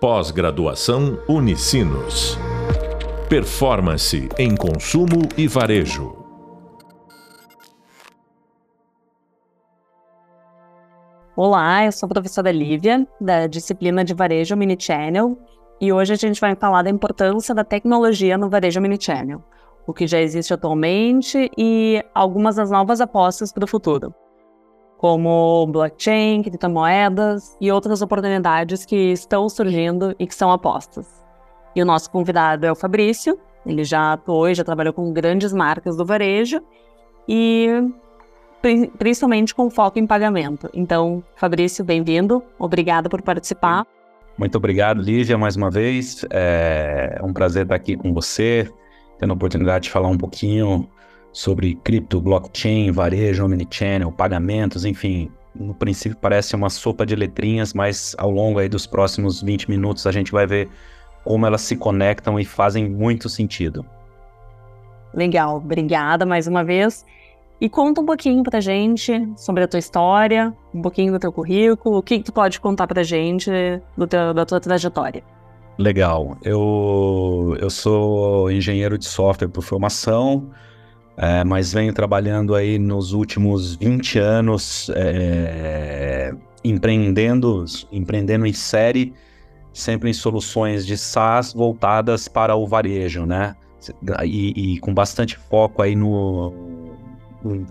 Pós-graduação Unicinos. Performance em consumo e varejo. Olá, eu sou a professora Lívia, da disciplina de Varejo Minichannel, e hoje a gente vai falar da importância da tecnologia no Varejo Minichannel, o que já existe atualmente e algumas das novas apostas para o futuro, como blockchain, criptomoedas e outras oportunidades que estão surgindo e que são apostas. E o nosso convidado é o Fabrício, ele já atuou e já trabalhou com grandes marcas do varejo e principalmente com foco em pagamento. Então, Fabrício, bem-vindo. Obrigada por participar. Muito obrigado, Lívia, mais uma vez. É um prazer estar aqui com você, tendo a oportunidade de falar um pouquinho sobre cripto, blockchain, varejo, omnichannel, pagamentos, enfim. No princípio parece uma sopa de letrinhas, mas ao longo aí dos próximos 20 minutos a gente vai ver como elas se conectam e fazem muito sentido. Legal, obrigada mais uma vez. E conta um pouquinho pra gente sobre a tua história, um pouquinho do teu currículo, o que, que tu pode contar pra gente teu, da tua trajetória. Legal. Eu, eu sou engenheiro de software por formação, é, mas venho trabalhando aí nos últimos 20 anos é, empreendendo, empreendendo em série, sempre em soluções de SaaS voltadas para o varejo, né? E, e com bastante foco aí no,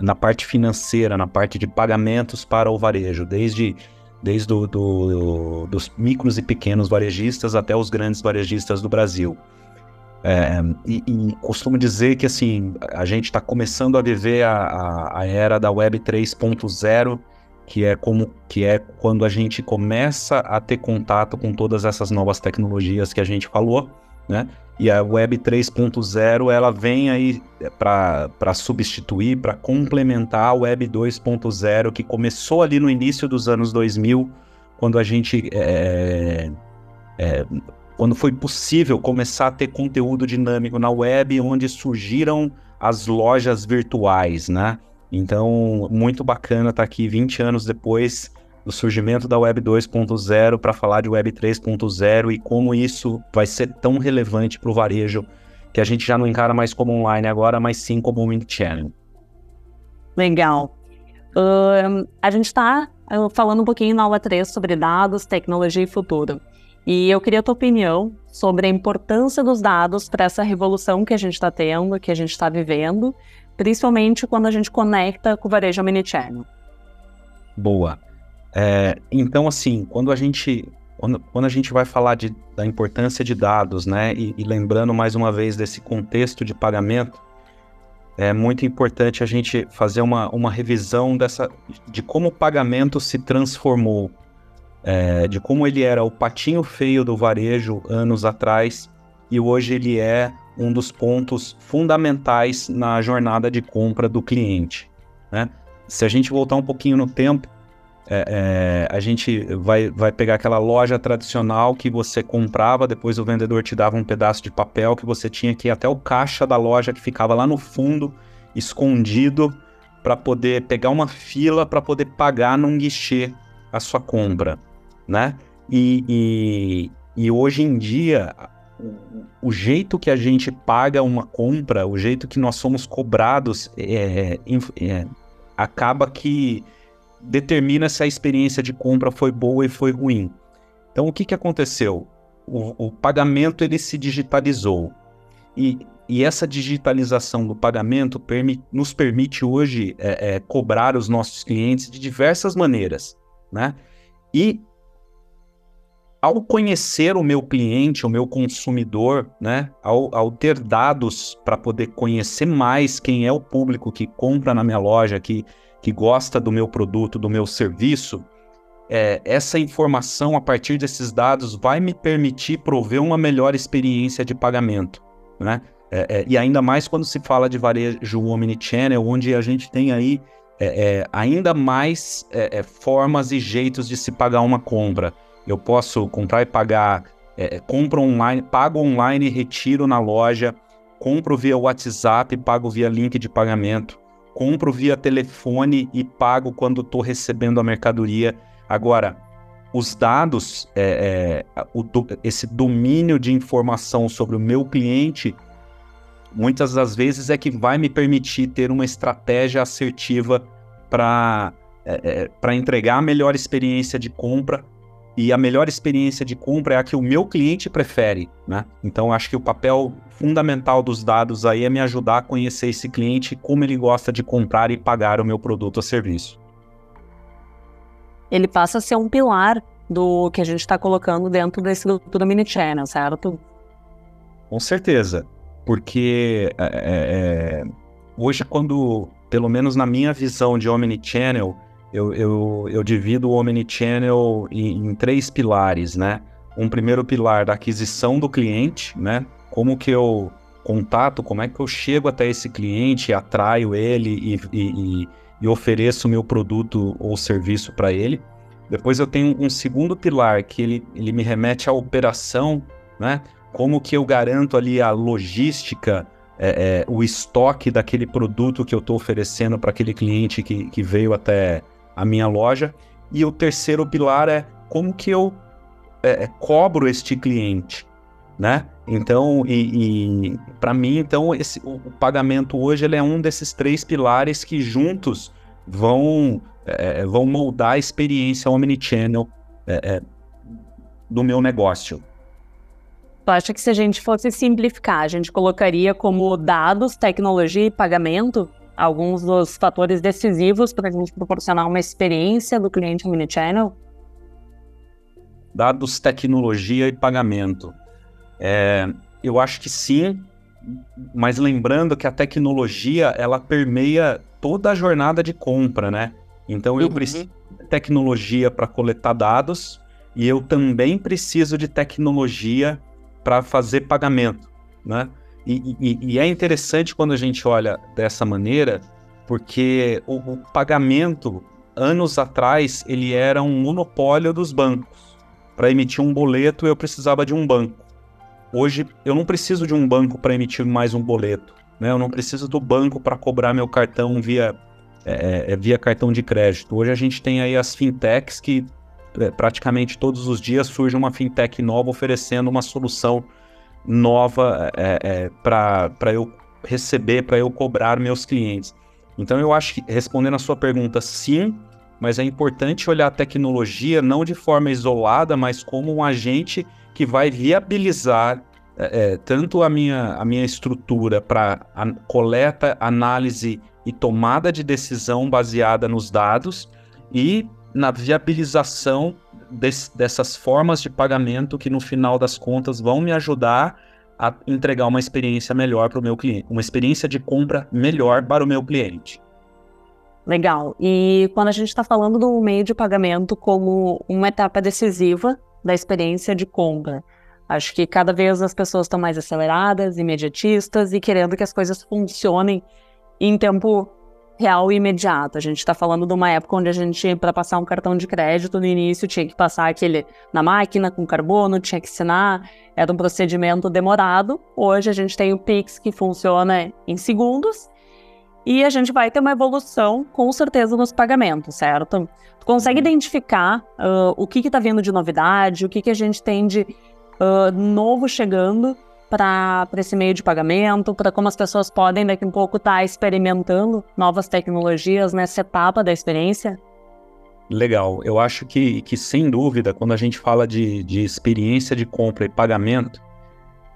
na parte financeira, na parte de pagamentos para o varejo, desde, desde do, do, dos micros e pequenos varejistas até os grandes varejistas do Brasil. É, e, e, costumo dizer que assim a gente está começando a viver a, a, a, era da Web 3.0, que é como que é quando a gente começa a ter contato com todas essas novas tecnologias que a gente falou, né? E a Web 3.0 ela vem aí para substituir, para complementar a Web 2.0 que começou ali no início dos anos 2000, quando a gente é, é, quando foi possível começar a ter conteúdo dinâmico na web, onde surgiram as lojas virtuais, né? Então, muito bacana estar tá aqui 20 anos depois do surgimento da Web 2.0 para falar de Web 3.0 e como isso vai ser tão relevante para o varejo que a gente já não encara mais como online agora, mas sim como um channel. Legal. A gente está uh, falando um pouquinho na aula 3 sobre dados, tecnologia e futuro. E eu queria a tua opinião sobre a importância dos dados para essa revolução que a gente está tendo, que a gente está vivendo, principalmente quando a gente conecta com o varejo omnichannel. Boa. É, então, assim, quando a gente quando, quando, a gente vai falar de, da importância de dados, né, e, e, lembrando mais uma vez desse contexto de pagamento, é muito importante a gente fazer uma, uma revisão dessa, de como o pagamento se transformou, é, de como ele era o patinho feio do varejo anos atrás e hoje ele é um dos pontos fundamentais na jornada de compra do cliente. Né? Se a gente voltar um pouquinho no tempo, é, é, a gente vai, vai pegar aquela loja tradicional que você comprava, depois o vendedor te dava um pedaço de papel que você tinha que ir até o caixa da loja que ficava lá no fundo, escondido, para poder pegar uma fila para poder pagar num guichê a sua compra, né? E, e, e hoje em dia, o, o, jeito que a gente paga uma compra, o jeito que nós somos cobrados, é, é, acaba que determina se a experiência de compra foi boa e foi ruim. Então, o que, que aconteceu? O, o pagamento ele se digitalizou. E, e essa digitalização do pagamento permi nos permite hoje é, é, cobrar os nossos clientes de diversas maneiras. Né? E ao conhecer o meu cliente, o meu consumidor, né, ao, ao ter dados para poder conhecer mais quem é o público que compra na minha loja, que, que gosta do meu produto, do meu serviço, é, essa informação, a partir desses dados, vai me permitir prover uma melhor experiência de pagamento. Né? É, é, e ainda mais quando se fala de varejo omnichannel, onde a gente tem aí é, é, ainda mais é, formas e jeitos de se pagar uma compra. Eu posso comprar e pagar, compro online, pago online e retiro na loja, compro via WhatsApp pago via link de pagamento compro via telefone e pago quando estou recebendo a mercadoria. Agora, os dados, é, é, o, esse domínio de informação sobre o meu cliente, muitas das vezes é que vai me permitir ter uma estratégia assertiva para é, é entregar a melhor experiência de compra. E a melhor experiência de compra é a que o meu cliente prefere, né? Então, acho que o papel fundamental dos dados aí é me ajudar a conhecer esse cliente, como ele gosta de comprar e pagar o meu produto ou serviço ele passa a ser um pilar do que a gente está colocando dentro desse do mini channel, certo? Com certeza, porque é, é, é, hoje quando, pelo menos na minha visão de omnichannel, eu, eu, eu divido o omnichannel em, em três pilares, né? Um primeiro pilar da aquisição do cliente, né? Como que eu contato, como é que eu chego até esse cliente, atraio ele e, e, e e ofereço meu produto ou serviço para ele. Depois eu tenho um segundo pilar que ele, ele me remete à operação, né? Como que eu garanto ali a logística, é, é, o estoque daquele produto que eu estou oferecendo para aquele cliente que, que veio até a minha loja. E o terceiro pilar é como que eu é, é cobro este cliente, né? Então, e, e para mim, então, esse, o, o, pagamento hoje ele é um desses três pilares que juntos vão, é, vão moldar a experiência omnichannel é, é, do meu negócio. Tu acha que se a gente fosse simplificar, a gente colocaria como dados, tecnologia e pagamento alguns dos fatores decisivos para a gente proporcionar uma experiência do cliente omnichannel? Dados, tecnologia e pagamento. É, eu acho que sim, mas lembrando que a tecnologia ela permeia toda a jornada de compra, né? Então eu uhum. preciso de tecnologia para coletar dados e eu também preciso de tecnologia para fazer pagamento, né? E, e, e, é interessante quando a gente olha dessa maneira, porque o, o pagamento anos atrás ele era um monopólio dos bancos. Para emitir um boleto eu precisava de um banco. Hoje eu não preciso de um banco para emitir mais um boleto. Né? Eu não preciso do banco para cobrar meu cartão via, é, é, é, via cartão de crédito. Hoje a gente tem aí as fintechs que é, praticamente todos os dias surge uma fintech nova oferecendo uma solução nova é, é para eu receber, para eu cobrar meus clientes. Então eu acho que, respondendo a sua pergunta, sim, mas é importante olhar a tecnologia não de forma isolada, mas como um agente que vai viabilizar é, é tanto a minha, a minha estrutura para coleta, análise e tomada de decisão baseada nos dados e na viabilização desse, dessas formas de pagamento que no final das contas vão me ajudar a entregar uma experiência melhor para o meu cliente, uma experiência de compra melhor para o meu cliente. Legal. E quando a gente está falando do meio de pagamento como uma etapa decisiva da experiência de compra. Acho que cada vez as pessoas estão mais aceleradas, imediatistas e querendo que as coisas funcionem em tempo real e imediato. A gente está falando de uma época onde a gente, para passar um cartão de crédito no início, tinha que passar aquele na máquina com carbono, tinha que assinar, era um procedimento demorado. Hoje a gente tem o Pix que funciona em segundos e a gente vai ter uma evolução, com certeza, nos pagamentos, certo? Tu consegue uhum. identificar uh, o que está vindo de novidade, o que, que a gente tem de uh, novo chegando para esse meio de pagamento, para como as pessoas podem daqui a um pouco estar tá experimentando novas tecnologias nessa etapa da experiência? Legal. Eu acho que, que sem dúvida, quando a gente fala de, de experiência de compra e pagamento,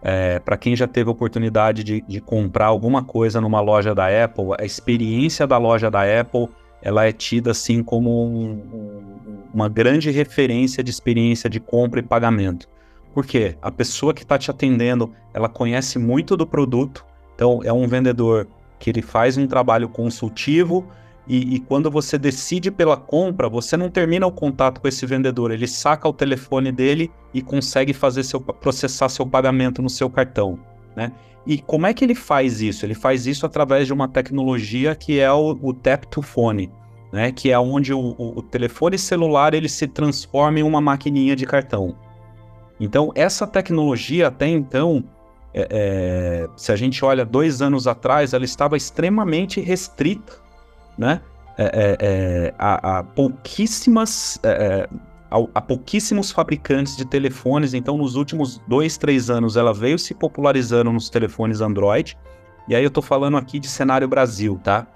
é, para quem já teve a oportunidade de, de, comprar alguma coisa numa loja da Apple, a experiência da loja da Apple ela é tida assim como um, um, uma grande referência de experiência de compra e pagamento. Por quê? A pessoa que está te atendendo, ela conhece muito do produto, então é um vendedor que ele faz um trabalho consultivo e, e, quando você decide pela compra, você não termina o contato com esse vendedor, ele saca o telefone dele e consegue fazer seu, processar seu pagamento no seu cartão, né? E como é que ele faz isso? Ele faz isso através de uma tecnologia que é o, o tap to phone, né? Que é onde o, o, o telefone celular ele se transforma em uma maquininha de cartão. Então essa tecnologia até então é, é, se a gente olha dois anos atrás, ela estava extremamente restrita né? É, é, é, a, a, pouquíssimas é, é, a, pouquíssimos fabricantes de telefones. Então, nos últimos dois, três anos, ela veio se popularizando nos telefones Android. E aí eu estou falando aqui de cenário Brasil, tá?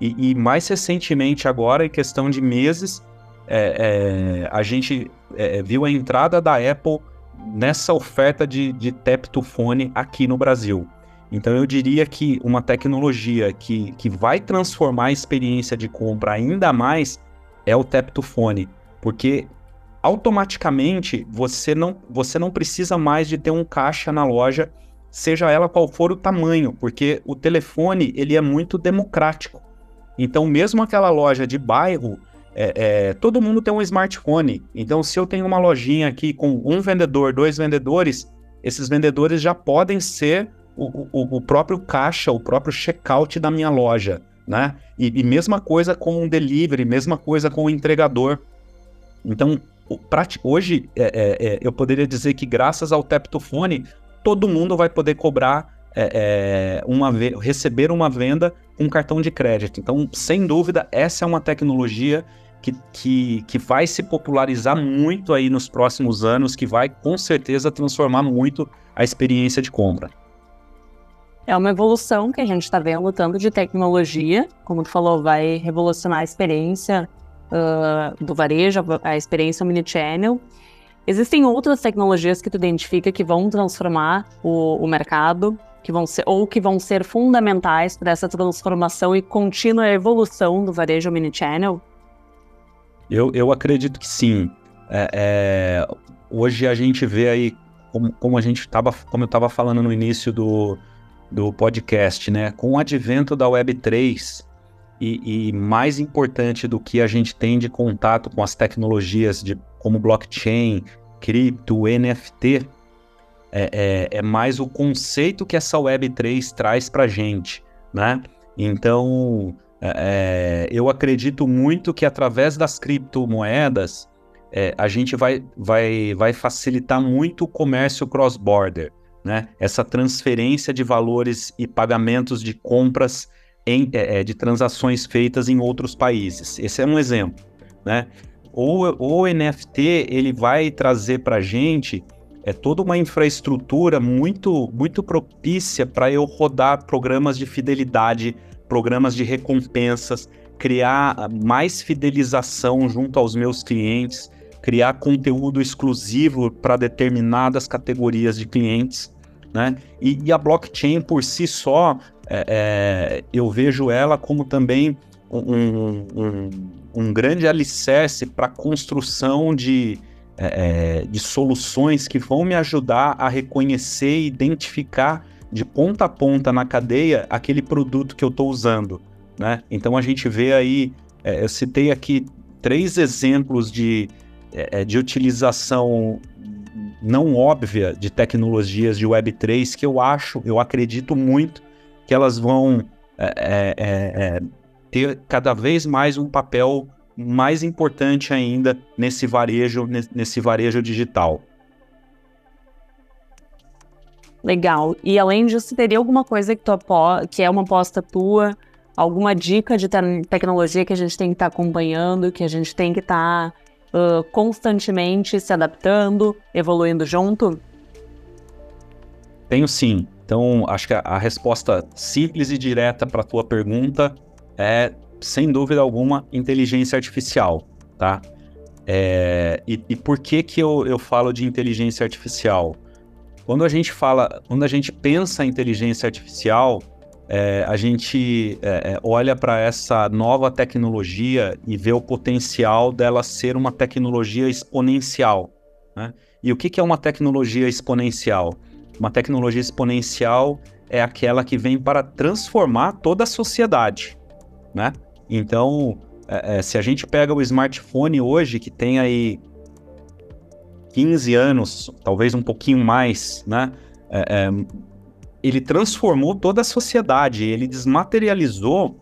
E, e mais recentemente, agora, em questão de meses, é, é, a gente é, viu a entrada da Apple nessa oferta de, de Teptofone aqui no Brasil. Então eu diria que uma tecnologia que, que vai transformar a experiência de compra ainda mais é o Teptofone, porque automaticamente você não, você não precisa mais de ter um caixa na loja, seja ela qual for o tamanho, porque o telefone ele é muito democrático. Então mesmo aquela loja de bairro, é, é, todo mundo tem um smartphone. Então se eu tenho uma lojinha aqui com um vendedor, dois vendedores, esses vendedores já podem ser o, o, o próprio caixa, o próprio checkout da minha loja, né? E, e mesma coisa com o delivery, mesma coisa com o entregador. Então, hoje, é, é, é, eu poderia dizer que graças ao Teptofone, todo mundo vai poder cobrar é uma receber uma venda com cartão de crédito. Então, sem dúvida, essa é uma tecnologia que, que, que vai se popularizar muito aí nos próximos anos, que vai com certeza transformar muito a experiência de compra. É uma evolução que a gente está vendo tanto de tecnologia, como tu falou, vai revolucionar a experiência uh, do varejo, a experiência omnichannel. Existem outras tecnologias que tu identifica que vão transformar o, o mercado, que vão ser ou que vão ser fundamentais para essa transformação e contínua evolução do varejo omnichannel? Eu, eu acredito que sim. É, é, hoje a gente vê aí, como, como a gente estava, como eu estava falando no início do, do podcast, né? Com o advento da Web3 e, e, mais importante do que a gente tem de contato com as tecnologias de, como blockchain, cripto, NFT, é, é, é mais o conceito que essa Web3 traz para gente, né? Então, é, é, eu acredito muito que através das criptomoedas, é, a gente vai, vai, vai facilitar muito o comércio cross-border né? Essa transferência de valores e pagamentos de compras em, é, é de transações feitas em outros países. Esse é um exemplo, né? O, o NFT ele vai trazer para a gente é toda uma infraestrutura muito muito propícia para eu rodar programas de fidelidade, programas de recompensas, criar mais fidelização junto aos meus clientes, criar conteúdo exclusivo para determinadas categorias de clientes né? E, e a blockchain por si só, é, é, eu vejo ela como também um, um, um grande alicerce para a construção de, é, é, de soluções que vão me ajudar a reconhecer e identificar de ponta a ponta na cadeia aquele produto que eu estou usando. Né? Então a gente vê aí, é, eu citei aqui três exemplos de, é, de utilização não óbvia de tecnologias de Web3 que eu acho, eu acredito muito que elas vão é, é, é, é ter cada vez mais um papel mais importante ainda nesse varejo, nesse varejo digital. Legal. E além disso, teria alguma coisa que, tu que é uma aposta tua, alguma dica de te tecnologia que a gente tem que estar tá acompanhando, que a gente tem que estar tá uh, constantemente se adaptando, evoluindo junto? Tenho sim. Então, acho que a, a resposta simples e direta para a tua pergunta é, sem dúvida alguma, inteligência artificial, tá? É, e, e, por que que eu, eu falo de inteligência artificial? Quando a gente fala, quando a gente pensa em inteligência artificial, é, a gente é, é olha para essa nova tecnologia e vê o potencial dela ser uma tecnologia exponencial. Né? E o que, que é uma tecnologia exponencial? Uma tecnologia exponencial é aquela que vem para transformar toda a sociedade. Né? Então, é, é se a gente pega o smartphone hoje, que tem aí 15 anos, talvez um pouquinho mais, né? É, é, ele transformou toda a sociedade, ele desmaterializou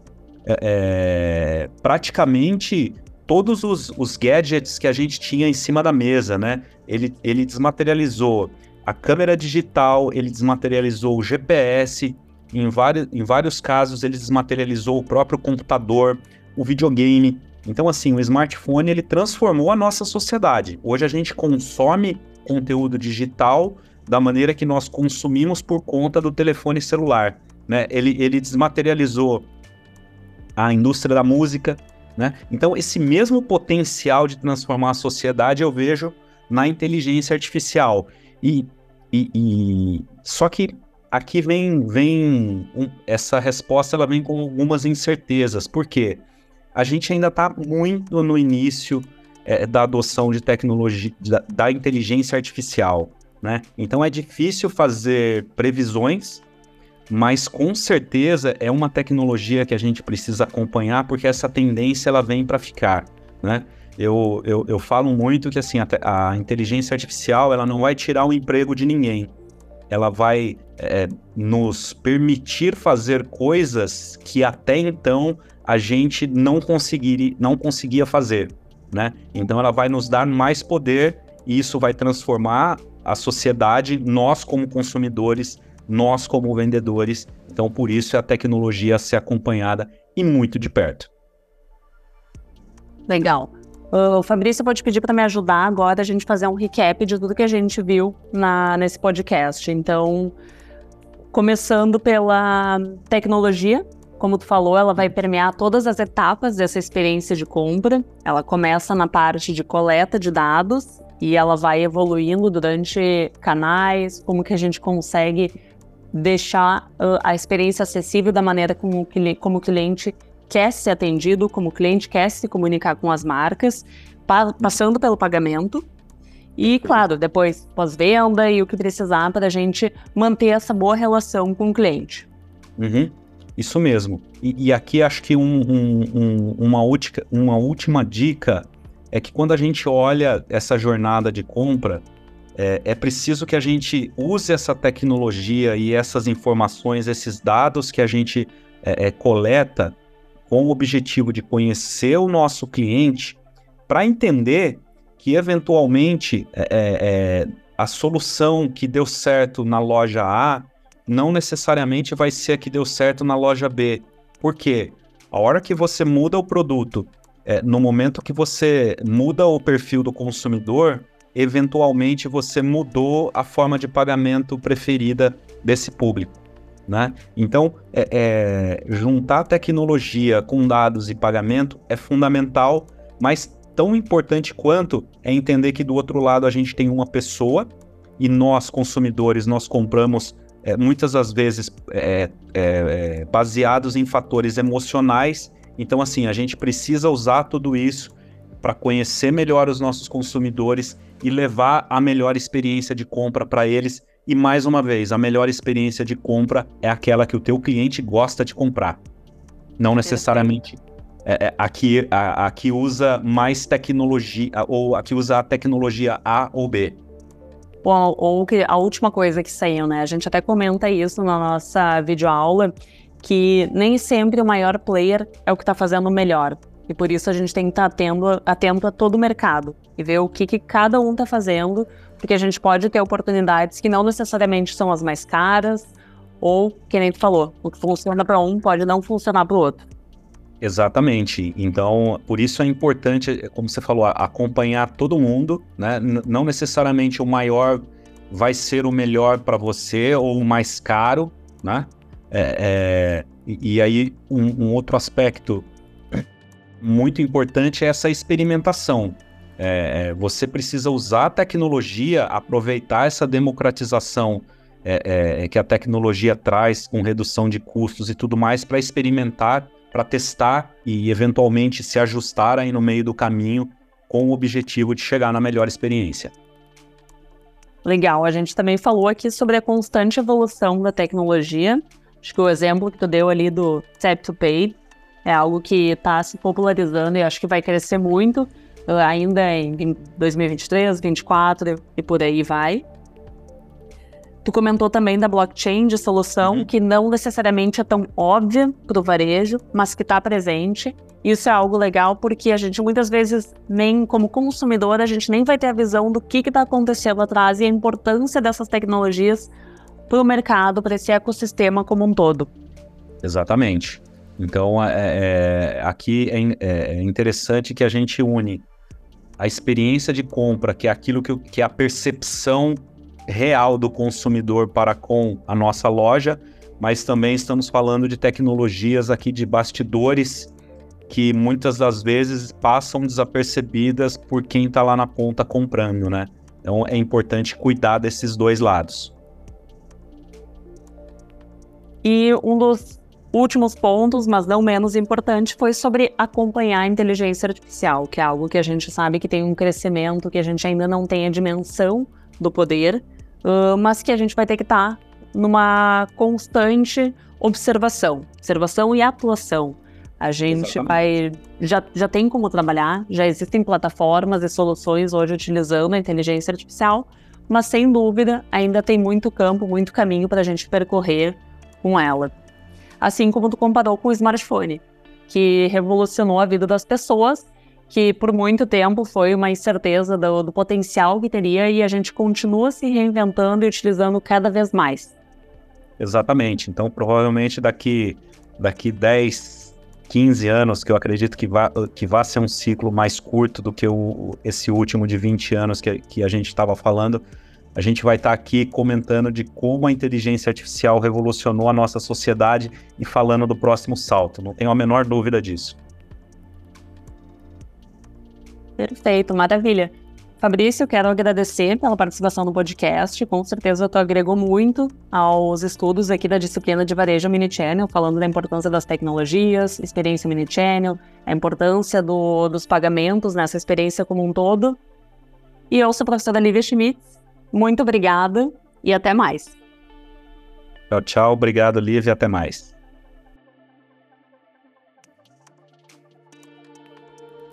é, é, praticamente todos os, os, gadgets que a gente tinha em cima da mesa, né? Ele, ele desmaterializou a câmera digital, ele desmaterializou o GPS, em vários, em vários casos ele desmaterializou o próprio computador, o videogame. Então, assim, o smartphone ele transformou a nossa sociedade. Hoje a gente consome conteúdo digital da maneira que nós consumimos por conta do telefone celular. Né? Ele, ele desmaterializou a indústria da música. Né? Então, esse mesmo potencial de transformar a sociedade eu vejo na inteligência artificial. E, e, e só que aqui vem, vem um, essa resposta ela vem com algumas incertezas. Por quê? A gente ainda está muito no início é, da adoção de tecnologia, da, da inteligência artificial. Né? Então é difícil fazer previsões, mas com certeza é uma tecnologia que a gente precisa acompanhar porque essa tendência ela vem para ficar. Né? Eu, eu, eu falo muito que assim a, a inteligência artificial ela não vai tirar o emprego de ninguém ela vai é, nos permitir fazer coisas que até então a gente não, conseguiria, não conseguia fazer, né? Então ela vai nos dar mais poder e isso vai transformar a sociedade, nós como consumidores, nós como vendedores. Então por isso é a tecnologia ser acompanhada e muito de perto. Legal. O Fabrício pode pedir para me ajudar agora a gente fazer um recap de tudo que a gente viu na, nesse podcast. Então, começando pela tecnologia, como tu falou, ela vai permear todas as etapas dessa experiência de compra. Ela começa na parte de coleta de dados e ela vai evoluindo durante canais, como que a gente consegue deixar a experiência acessível da maneira como, como o cliente quer ser atendido, como o cliente quer se comunicar com as marcas, pa passando pelo pagamento. E, claro, depois pós-venda e o que precisar para a gente manter essa boa relação com o cliente. Uhum. Isso mesmo. E, e aqui acho que um, um, um, uma, útica, uma última dica é que quando a gente olha essa jornada de compra, é, é, preciso que a gente use essa tecnologia e essas informações, esses dados que a gente é, é, coleta com o objetivo de conhecer o nosso cliente para entender que eventualmente é, é, é, a solução que deu certo na loja A não necessariamente vai ser a que deu certo na loja B. Por quê? A hora que você muda o produto, é, no momento que você muda o perfil do consumidor, eventualmente você mudou a forma de pagamento preferida desse público. Né? Então, é, é, juntar tecnologia com dados e pagamento é fundamental, mas tão importante quanto é entender que do outro lado a gente tem uma pessoa e nós, consumidores, nós compramos é, muitas das vezes é, é, é, baseados em fatores emocionais. Então, assim, a gente precisa usar tudo isso para conhecer melhor os nossos consumidores e levar a melhor experiência de compra para eles e mais uma vez, a melhor experiência de compra é aquela que o teu cliente gosta de comprar. Não necessariamente é, é, a, que, a, a que usa mais tecnologia, ou a que usa a tecnologia A ou B. Bom, ou que a última coisa que saiu, né? A gente até comenta isso na nossa videoaula, que nem sempre o maior player é o que está fazendo o melhor. E por isso a gente tem que estar tá atento, atento a todo o mercado e ver o que, que cada um está fazendo porque a gente pode ter oportunidades que não necessariamente são as mais caras, ou, que nem tu falou, o que funciona para um pode não funcionar para o outro. Exatamente. Então, por isso é importante, como você falou, acompanhar todo mundo, né? não necessariamente o maior vai ser o melhor para você ou o mais caro, né? É, é, e, aí, um, um outro aspecto muito importante é essa experimentação. É, é, você precisa usar a tecnologia, aproveitar essa democratização é, é, que a tecnologia traz com redução de custos e tudo mais para experimentar, para testar e eventualmente se ajustar aí no meio do caminho com o objetivo de chegar na melhor experiência. Legal, a gente também falou aqui sobre a constante evolução da tecnologia. Acho que o exemplo que tu deu ali do Tap to Pay é algo que está se popularizando e acho que vai crescer muito ainda em 2023, 2024 e por aí vai. Tu comentou também da blockchain de solução uhum. que não necessariamente é tão óbvia para o varejo, mas que está presente. Isso é algo legal porque a gente muitas vezes nem como consumidor a gente nem vai ter a visão do que está acontecendo atrás e a importância dessas tecnologias para o mercado, para esse ecossistema como um todo. Exatamente. Então, é, é, aqui é, é, interessante que a gente une a experiência de compra, que é aquilo que, que é a percepção real do consumidor para com a nossa loja, mas também estamos falando de tecnologias aqui de bastidores que muitas das vezes passam desapercebidas por quem está lá na ponta comprando, né? Então é importante cuidar desses dois lados. E um dos últimos pontos, mas não menos importante, foi sobre acompanhar a inteligência artificial, que é algo que a gente sabe que tem um crescimento, que a gente ainda não tem a dimensão do poder, uh, mas que a gente vai ter que estar tá numa constante observação, observação e atuação. A gente Exatamente. vai. Já, já tem como trabalhar, já existem plataformas e soluções hoje utilizando a inteligência artificial, mas sem dúvida ainda tem muito campo, muito caminho para a gente percorrer com ela assim como tu comparou com o smartphone, que revolucionou a vida das pessoas, que por muito tempo foi uma incerteza do, do potencial que teria e a gente continua se reinventando e utilizando cada vez mais. Exatamente. Então, provavelmente daqui, daqui 10, 15 anos, que eu acredito que vai que vá ser um ciclo mais curto do que o, esse último de 20 anos que, que a gente estava falando, a gente vai estar tá aqui comentando de como a inteligência artificial revolucionou a nossa sociedade e falando do próximo salto. Não tenho a menor dúvida disso. Perfeito, maravilha. Fabrício, quero agradecer pela participação no podcast. Com certeza tu agregou muito aos estudos aqui da disciplina de varejo Mini-Channel, falando da importância das tecnologias, experiência Mini-Channel, a importância do, dos pagamentos nessa experiência como um todo. E eu sou a professora Lívia Schmitz, muito obrigada e até mais. Tchau, tchau. Obrigado, Lívia. Até mais.